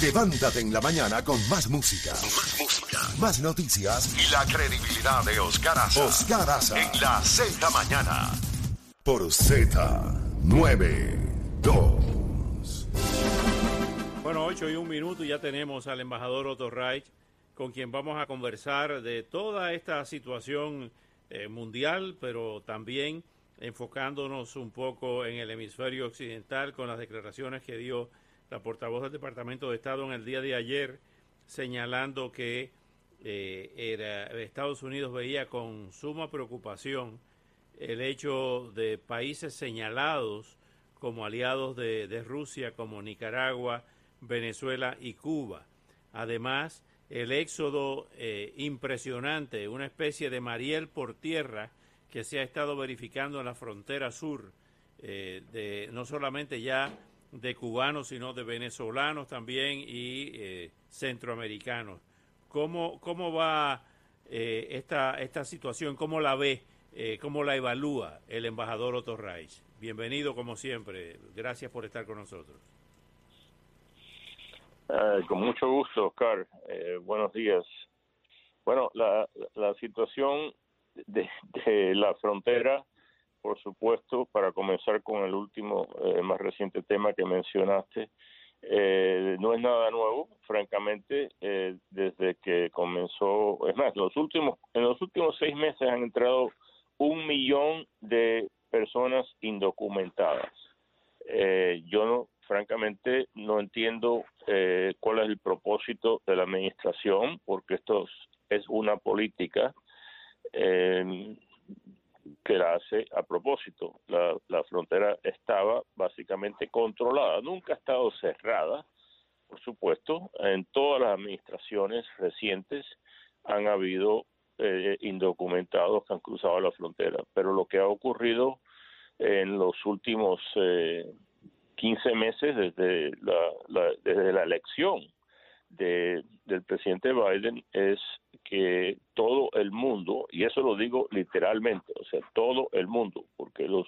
Levántate en la mañana con más música. Más música. Más noticias. Y la credibilidad de Oscar Aza. Oscar Aza. En la Z Mañana. Por Z92. Bueno, 8 y un minuto y ya tenemos al embajador Otto Reich, con quien vamos a conversar de toda esta situación eh, mundial, pero también enfocándonos un poco en el hemisferio occidental con las declaraciones que dio la portavoz del Departamento de Estado en el día de ayer, señalando que eh, Estados Unidos veía con suma preocupación el hecho de países señalados como aliados de, Rusia, como Nicaragua, Venezuela y Cuba. Además, el éxodo eh, impresionante, una especie de Mariel por tierra que se ha estado verificando en la frontera sur, eh, de, no solamente ya de cubanos, sino de venezolanos también y eh, centroamericanos. ¿Cómo, cómo va eh, esta, esta situación? ¿Cómo la ve? Eh, ¿Cómo la evalúa el embajador Otto Reich? Bienvenido como siempre. Gracias por estar con nosotros. con mucho gusto, Oscar. buenos días. Bueno, la, la situación de, de la frontera por supuesto, para comenzar con el último, eh, más reciente tema que mencionaste, eh, no es nada nuevo, francamente, eh, desde que comenzó, es más, los últimos, en los últimos seis meses han entrado un millón de personas indocumentadas. yo no, francamente, no entiendo cuál es el propósito de la administración, porque esto es una política que la hace a propósito. La, la frontera estaba básicamente controlada, nunca ha estado cerrada, por supuesto. En todas las administraciones recientes han habido eh, indocumentados que han cruzado la frontera, pero lo que ha ocurrido en los últimos eh, 15 meses desde la, desde la elección de, del presidente Biden es que todo el mundo, y eso lo digo literalmente, o sea, todo el mundo, porque los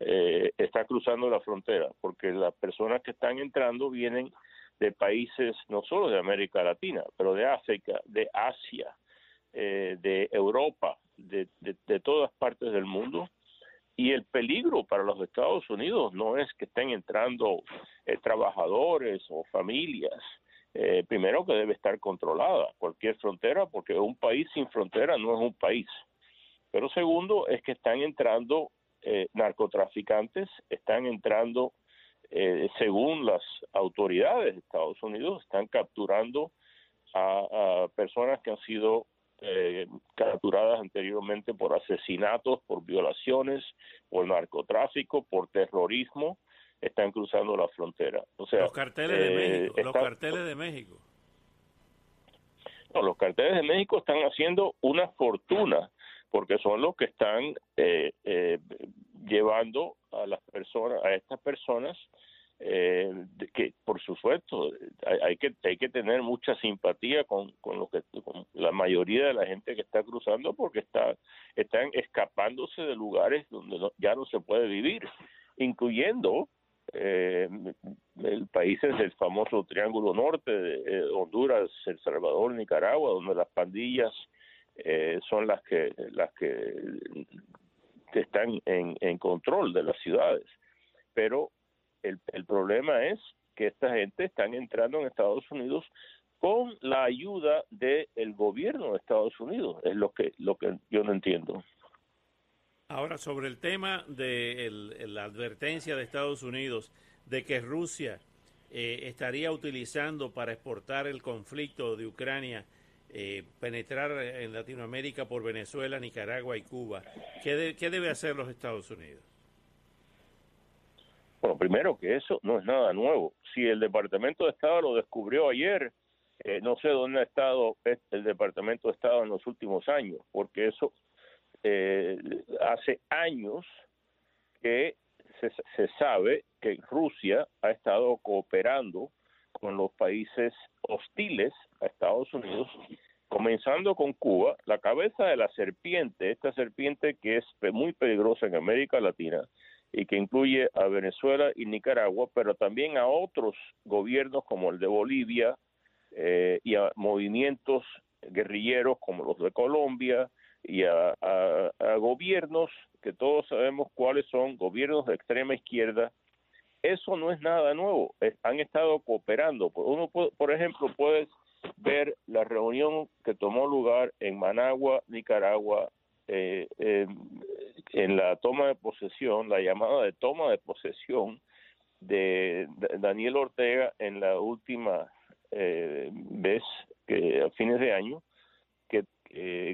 eh, está cruzando la frontera, porque las personas que están entrando vienen de países no solo de América Latina, pero de África, de Asia, eh, de Europa, de, de, todas partes del mundo. Y el peligro para los Estados Unidos no es que estén entrando eh, trabajadores o familias, eh, primero que debe estar controlada cualquier frontera, porque un país sin frontera no es un país. Pero segundo es que están entrando eh, narcotraficantes, están entrando, eh, según las autoridades de Estados Unidos, están capturando a, personas que han sido capturadas anteriormente por asesinatos, por violaciones, por narcotráfico, por terrorismo están cruzando la frontera. O sea, los carteles de eh, México, los carteles de México. No, los carteles de México están haciendo una fortuna porque son los que están eh, eh, llevando a las personas, a estas personas que por supuesto hay, hay, que hay que tener mucha simpatía con, con lo que con la mayoría de la gente que está cruzando porque está están escapándose de lugares donde ya no se puede vivir incluyendo eh, el países del famoso Triángulo Norte, de, eh, Honduras, El Salvador, Nicaragua, donde las pandillas eh, son las que las que, están en, control de las ciudades. Pero el, el problema es que esta gente están entrando en Estados Unidos con la ayuda del gobierno de Estados Unidos, es lo que lo que yo no entiendo. Ahora, sobre el tema de la advertencia de Estados Unidos de que Rusia eh, estaría utilizando para exportar el conflicto de Ucrania, eh, penetrar en Latinoamérica por Venezuela, Nicaragua y Cuba, ¿qué, ¿qué, debe hacer los Estados Unidos? Bueno, primero que eso no es nada nuevo. Si el Departamento de Estado lo descubrió ayer, eh, no sé dónde ha estado el Departamento de Estado en los últimos años, porque eso eh, hace años que se, se sabe que Rusia ha estado cooperando con los países hostiles a Estados Unidos, comenzando con Cuba, la cabeza de la serpiente, esta serpiente que es muy peligrosa en América Latina y que incluye a Venezuela y Nicaragua, pero también a otros gobiernos como el de Bolivia eh, y a movimientos guerrilleros como los de Colombia y a, gobiernos que todos sabemos cuáles son, gobiernos de extrema izquierda. Eso no es nada nuevo, han estado cooperando. Uno, por ejemplo, puede ver la reunión que tomó lugar en Managua, Nicaragua, eh, en la toma de posesión, la llamada de toma de posesión de Daniel Ortega en la última eh, vez que a fines de año que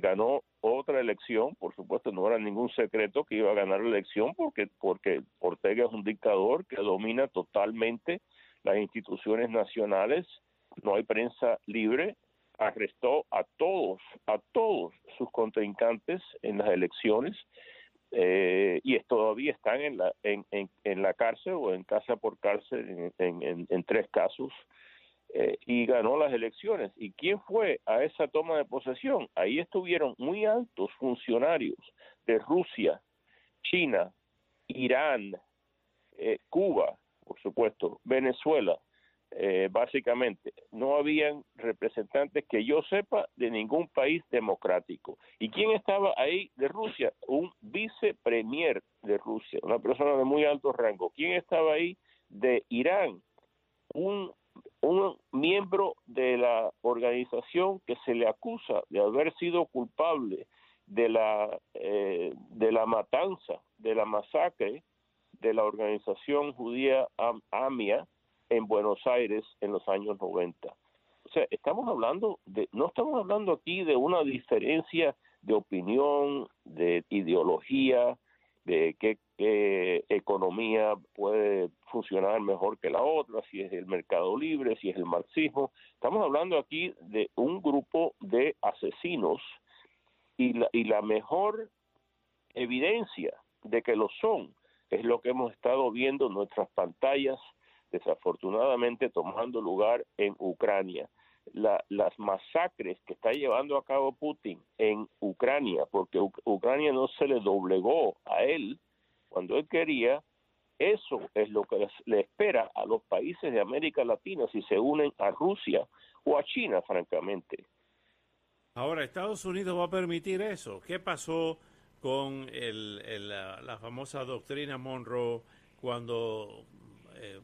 ganó otra elección, por supuesto no era ningún secreto que iba a ganar la elección porque porque Ortega es un dictador que domina totalmente las instituciones nacionales, no hay prensa libre, arrestó a todos, a todos sus contrincantes en las elecciones eh, y todavía están en la, en, en, la cárcel o en casa por cárcel en, en tres casos eh, y ganó las elecciones. ¿Y quién fue a esa toma de posesión? Ahí estuvieron muy altos funcionarios de Rusia, China, Irán, eh, Cuba, por supuesto, Venezuela, eh, básicamente. No habían representantes que yo sepa de ningún país democrático. ¿Y quién estaba ahí de Rusia? Un vicepremier de Rusia, una persona de muy alto rango. ¿Quién estaba ahí de Irán? Un un miembro de la organización que se le acusa de haber sido culpable de la eh, de la matanza, de la masacre de la organización judía AMIA en Buenos Aires en los años 90. O sea, estamos hablando de no estamos hablando aquí de una diferencia de opinión, de ideología, de qué, economía puede funcionar mejor que la otra, si es el mercado libre, si es el marxismo. Estamos hablando aquí de un grupo de asesinos y la, y la mejor evidencia de que lo son es lo que hemos estado viendo en nuestras pantallas, desafortunadamente tomando lugar en Ucrania las masacres que está llevando a cabo Putin en Ucrania, porque Ucrania no se le doblegó a él cuando él quería, eso es lo que le espera a los países de América Latina si se unen a Rusia o a China, francamente. Ahora, Estados Unidos va a permitir eso. ¿Qué pasó con el, la, famosa doctrina Monroe cuando eh,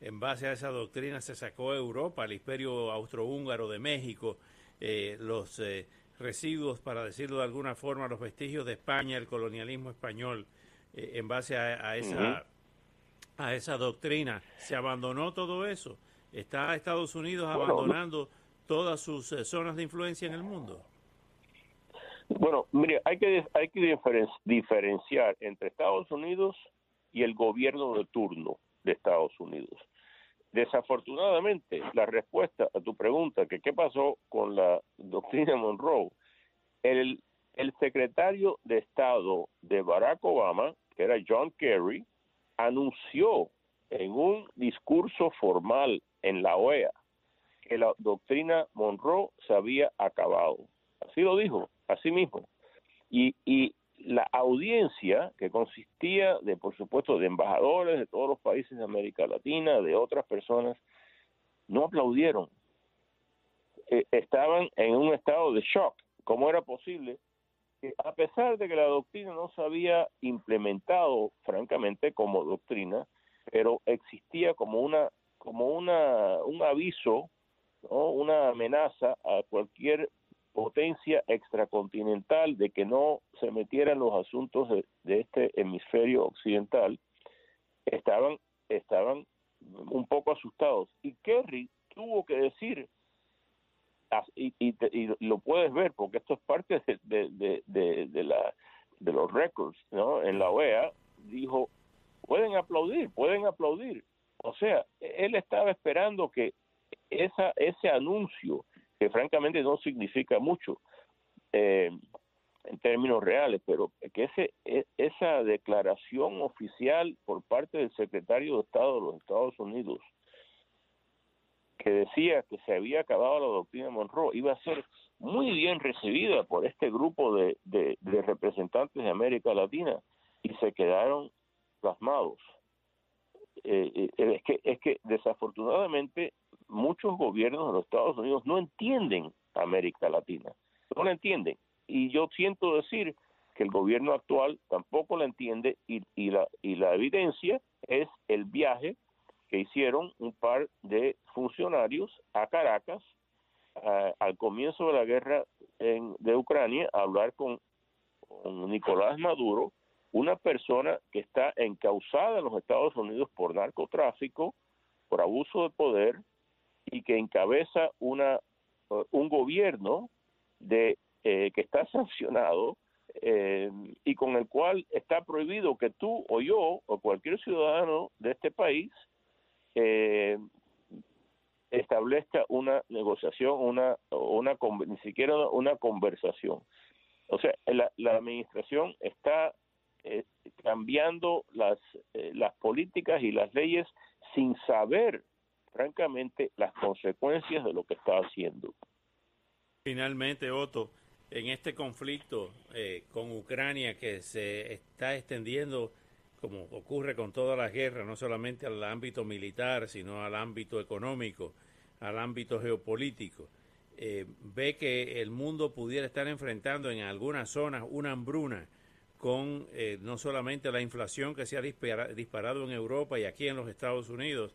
en base a esa doctrina se sacó Europa, el imperio austrohúngaro de México, eh, los eh, residuos, para decirlo de alguna forma, los vestigios de España, el colonialismo español, eh, en base a, esa, a esa doctrina. ¿Se abandonó todo eso? ¿Está Estados Unidos abandonando todas sus zonas de influencia en el mundo? Bueno, mire, hay que, hay que diferenciar entre Estados Unidos y el gobierno de turno de Estados Unidos. Desafortunadamente, la respuesta a tu pregunta, que qué pasó con la doctrina Monroe, el, el secretario de Estado de Barack Obama, que era John Kerry, anunció en un discurso formal en la OEA que la doctrina Monroe se había acabado. Así lo dijo, así mismo. Y, la audiencia, que consistía de, por supuesto, de embajadores de todos los países de América Latina, de otras personas, no aplaudieron. Eh, estaban en un estado de shock. ¿Cómo era posible que, a pesar de que la doctrina no se había implementado, francamente, como doctrina, pero existía como una como una un aviso, ¿no? una amenaza a cualquier potencia extracontinental, de que no se metieran los asuntos de, este hemisferio occidental, estaban, estaban un poco asustados. Y Kerry tuvo que decir, y, lo puedes ver, porque esto es parte de, de, de, la, de los récords ¿no? en la OEA, dijo, pueden aplaudir, pueden aplaudir. O sea, él estaba esperando que esa, ese anuncio que francamente no significa mucho, eh, en términos reales, pero que ese, e, esa declaración oficial por parte del secretario de Estado de los Estados Unidos, que decía que se había acabado la doctrina Monroe, iba a ser muy bien recibida por este grupo de, de, representantes de América Latina y se quedaron plasmados. Eh, eh, es que es que desafortunadamente muchos gobiernos de los Estados Unidos no entienden América Latina, no la entienden y yo siento decir que el gobierno actual tampoco la entiende y, y, la, y la evidencia es el viaje que hicieron un par de funcionarios a Caracas al comienzo de la guerra en, de Ucrania a hablar con, Nicolás Maduro, una persona que está encausada en los Estados Unidos por narcotráfico, por abuso de poder y que encabeza una un gobierno de eh, que está sancionado eh, y con el cual está prohibido que tú o yo o cualquier ciudadano de este país eh, establezca una negociación, una, una ni siquiera una conversación. O sea, la, administración está cambiando las, las políticas y las leyes sin saber, francamente, las consecuencias de lo que está haciendo. Finalmente, Otto, en este conflicto eh, con Ucrania que se está extendiendo, como ocurre con todas las guerras, no solamente al ámbito militar, sino al ámbito económico, al ámbito geopolítico, eh, ve que el mundo pudiera estar enfrentando en algunas zonas una hambruna con eh, no solamente la inflación que se ha disparado en Europa y aquí en los Estados Unidos,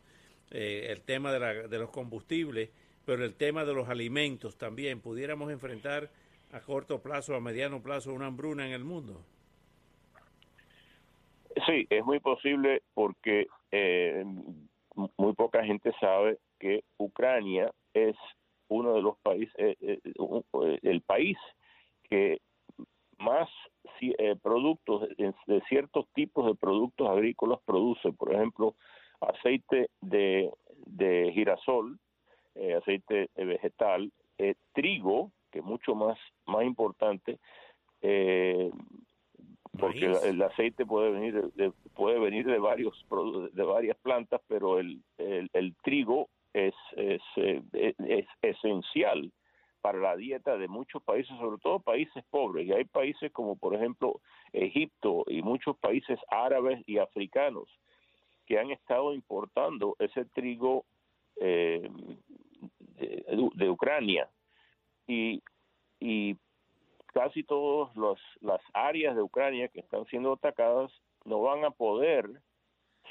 el tema de, de los combustibles, pero el tema de los alimentos también, pudiéramos enfrentar a corto plazo, a mediano plazo, una hambruna en el mundo? Sí, es muy posible porque eh, muy poca gente sabe que Ucrania es uno de los países, eh, eh, el país que más productos de, ciertos tipos de productos agrícolas produce, por ejemplo, aceite de, de girasol, aceite vegetal, trigo, que es mucho más, más importante, eh, porque el, aceite puede venir de, puede venir de varios de varias plantas, pero el, el, trigo es, es, eh, es, esencial para la dieta de muchos países, sobre todo países pobres. Y hay países como, por ejemplo, Egipto y muchos países árabes y africanos que han estado importando ese trigo eh, de, Ucrania y, y casi todas las áreas de Ucrania que están siendo atacadas no van a poder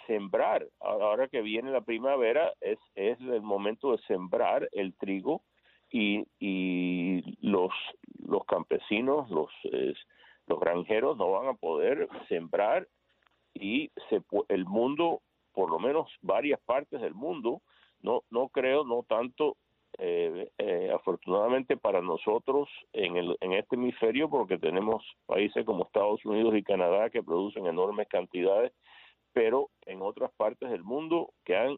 sembrar. Ahora que viene la primavera es, es el momento de sembrar el trigo y, y los, los campesinos, los, los granjeros no van a poder sembrar y se, el mundo, por lo menos varias partes del mundo, no, no creo, no tanto eh, eh, afortunadamente para nosotros en, el, en este hemisferio, porque tenemos países como Estados Unidos y Canadá que producen enormes cantidades, pero en otras partes del mundo que han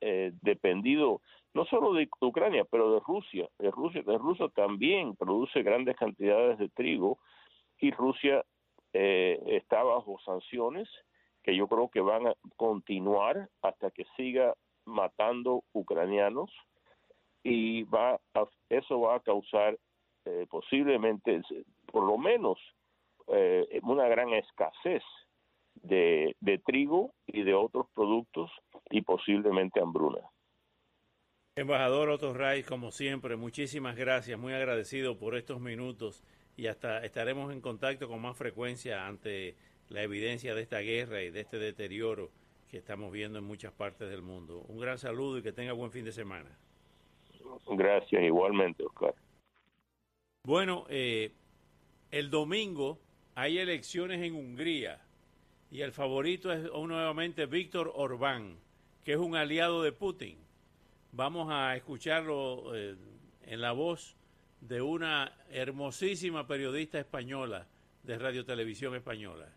eh, dependido no solo de Ucrania, pero de Rusia. De Rusia, de Rusia también produce grandes cantidades de trigo y Rusia eh, está bajo sanciones que yo creo que van a continuar hasta que siga matando ucranianos y va eso va a causar eh, posiblemente, por lo menos, eh, una gran escasez de, de trigo y de otros productos y posiblemente hambruna. Embajador Otto Ray, como siempre, muchísimas gracias, muy agradecido por estos minutos y hasta estaremos en contacto con más frecuencia ante la evidencia de esta guerra y de este deterioro que estamos viendo en muchas partes del mundo. Un gran saludo y que tenga buen fin de semana. Gracias, igualmente, Oscar. Bueno, eh, el domingo hay elecciones en Hungría y el favorito es nuevamente Víctor Orbán, que es un aliado de Putin. Vamos a escucharlo eh, en la voz de una hermosísima periodista española de Radio Televisión Española.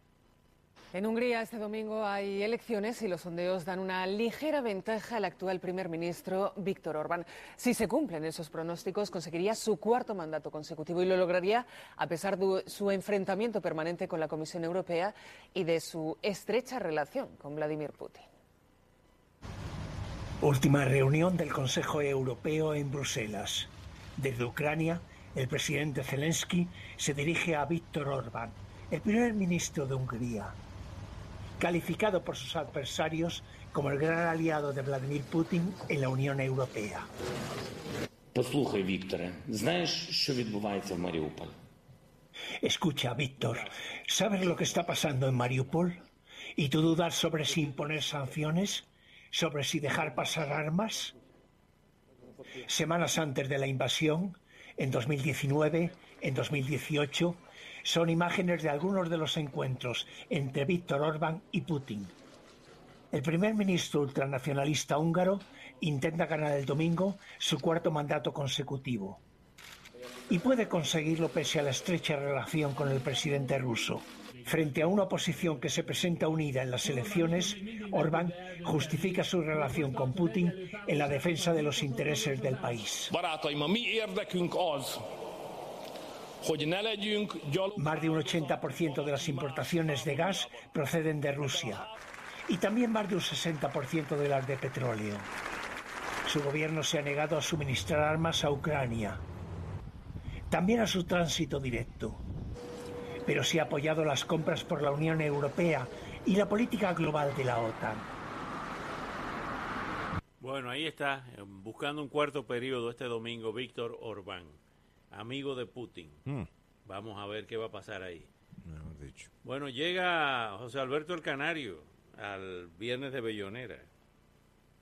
En Hungría este domingo hay elecciones y los sondeos dan una ligera ventaja al actual primer ministro Víctor Orbán. Si se cumplen esos pronósticos, conseguiría su cuarto mandato consecutivo y lo lograría a pesar de su enfrentamiento permanente con la Comisión Europea y de su estrecha relación con Vladimir Putin. Última reunión del Consejo Europeo en Bruselas. Desde Ucrania, el presidente Zelensky se dirige a Víctor Orbán, el primer ministro de Hungría calificado por sus adversarios como el gran aliado de Vladimir Putin en la Unión Europea. Escucha, Víctor, ¿sabes lo que está pasando en Mariupol? ¿Y tú dudar sobre si imponer sanciones? ¿Sobre si dejar pasar armas? Semanas antes de la invasión, en 2019, en 2018, son imágenes de algunos de los encuentros entre Víctor Orbán y Putin. El primer ministro ultranacionalista húngaro intenta ganar el domingo su cuarto mandato consecutivo. Y puede conseguirlo pese a la estrecha relación con el presidente ruso. Frente a una oposición que se presenta unida en las elecciones, Orbán justifica su relación con Putin en la defensa de los intereses del país. Más de un 80% de las importaciones de gas proceden de Rusia y también más de un 60% de las de petróleo. Su gobierno se ha negado a suministrar armas a Ucrania, también a su tránsito directo, pero sí ha apoyado las compras por la Unión Europea y la política global de la OTAN. Bueno, ahí está, eh, buscando un cuarto periodo este domingo, Víctor Orbán amigo de Putin. Hmm. Vamos a ver qué va a pasar ahí. dicho. Bueno, llega José Alberto el Canario al viernes de Bellonera.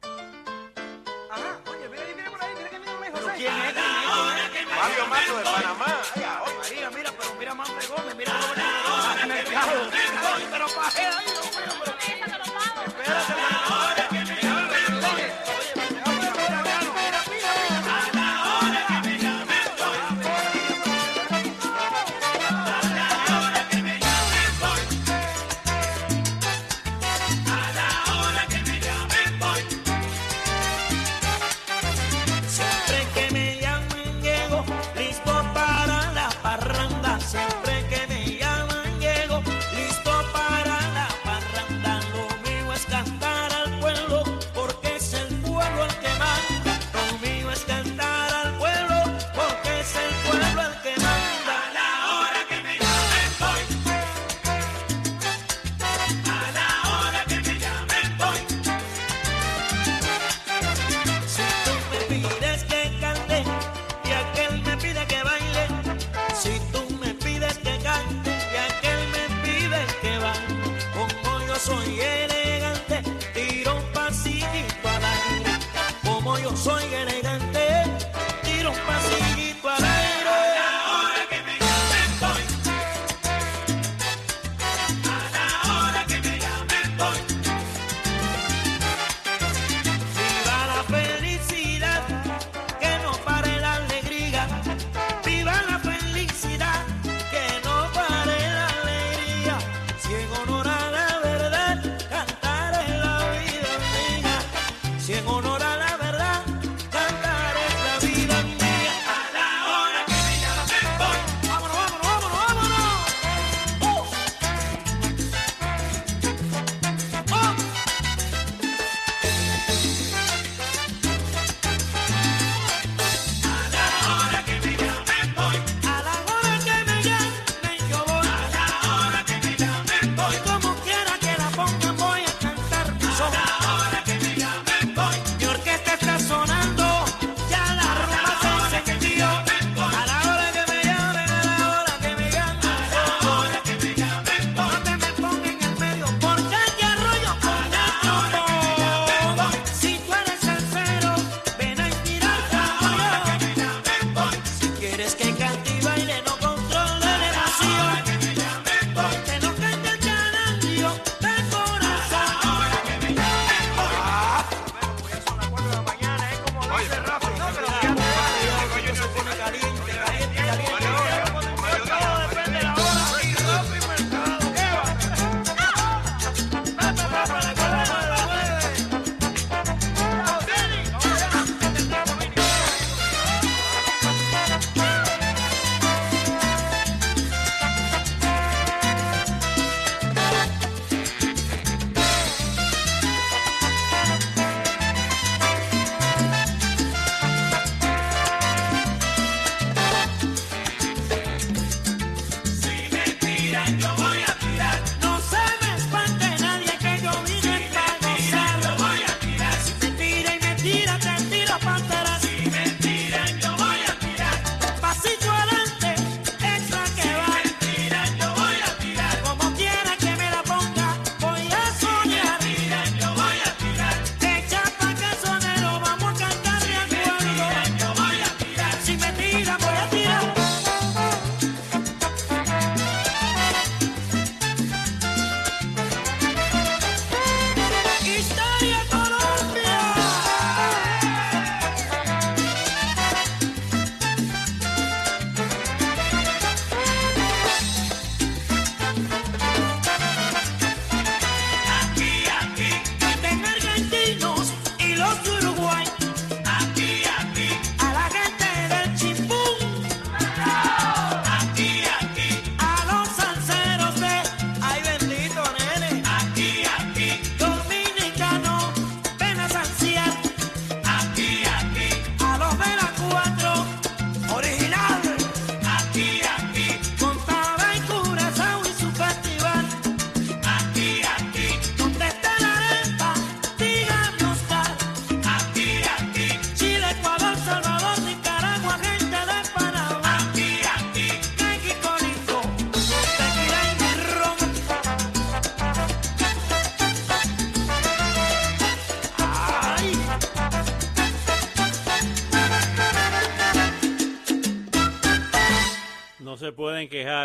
Ajá, oye, mira, mira por ahí, mira que viene José. ¿Quién es? Mario Mato de Panamá. María, mira, pero mira más Gómez, mira le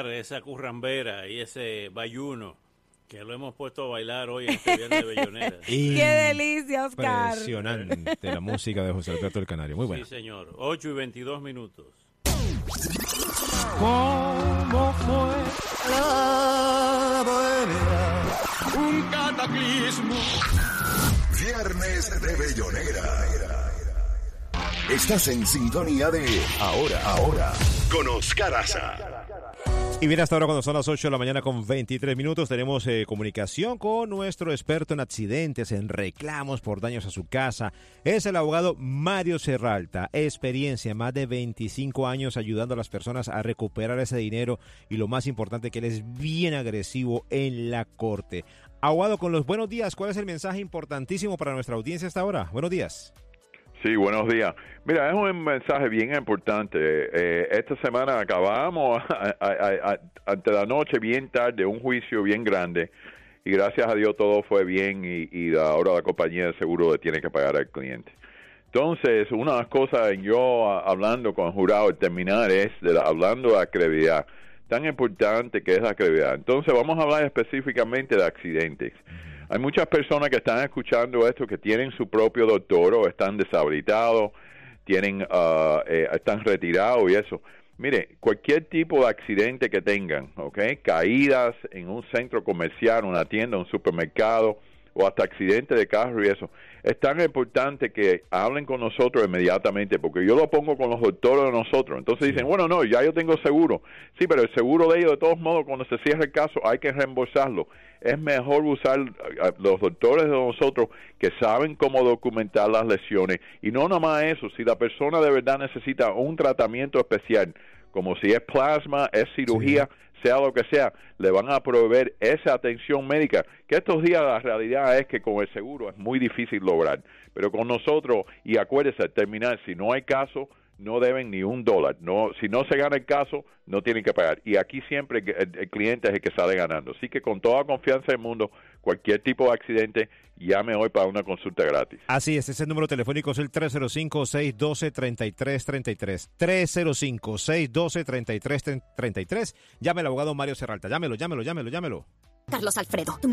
esa currambera y ese bayuno que lo hemos puesto a bailar hoy en este viernes de Bellonera. ¡Qué delicia, Oscar! Impresionante la música de José Alberto del Canario. Muy buena. Sí, señor. 8 y 22 minutos. ¿Cómo fue la bohemia? Un cataclismo. Viernes de Bellonera. Estás en sintonía de Ahora, Ahora, con Oscar Aza. Y bien, hasta ahora cuando son las 8 de la mañana con 23 minutos tenemos eh, comunicación con nuestro experto en accidentes, en reclamos por daños a su casa. Es el abogado Mario Serralta, experiencia, más de 25 años ayudando a las personas a recuperar ese dinero y lo más importante que él es bien agresivo en la corte. Abogado, con los buenos días, ¿cuál es el mensaje importantísimo para nuestra audiencia hasta ahora? Buenos días. Sí, buenos días. Mira, es un mensaje bien importante. Eh, esta semana acabamos ante la noche bien tarde un juicio bien grande y gracias a Dios todo fue bien y, y ahora la compañía de seguro le tiene que pagar al cliente. Entonces, una de las cosas yo hablando con el jurado terminar es hablando de la tan importante que es la credibilidad. Entonces, vamos a hablar específicamente de accidentes. Hay muchas personas que están escuchando esto que tienen su propio doctor o están deshabilitados, tienen, ah, eh, están retirados y eso. Mire, cualquier tipo de accidente que tengan, ¿ok? Caídas en un centro comercial, una tienda, un supermercado o hasta accidente de carro y eso. Es tan importante que hablen con nosotros inmediatamente, porque yo lo pongo con los doctores de nosotros. Entonces dicen, bueno, no, ya yo tengo seguro. Sí, pero el seguro de ellos, de todos modos, cuando se cierra el caso, hay que reembolsarlo. Es mejor usar a los doctores de nosotros que saben cómo documentar las lesiones. Y no nada más eso, si la persona de verdad necesita un tratamiento especial, como si es plasma, es cirugía, sea lo que sea, le van a proveer esa atención médica, que estos días la realidad es que con el seguro es muy difícil lograr, pero con nosotros, y acuérdese, al terminar, si no hay caso, no deben ni un dólar, no, si no se gana el caso, no tienen que pagar, y aquí siempre el, el cliente es el que sale ganando, así que con toda confianza del mundo, cualquier tipo de accidente, llame hoy para una consulta gratis. Así es, ese número telefónico es el 305-612-3333. 305-612-3333. Llame al abogado Mario Serralta. Llámelo, llámelo, llámelo, llámelo. Carlos Alfredo, tu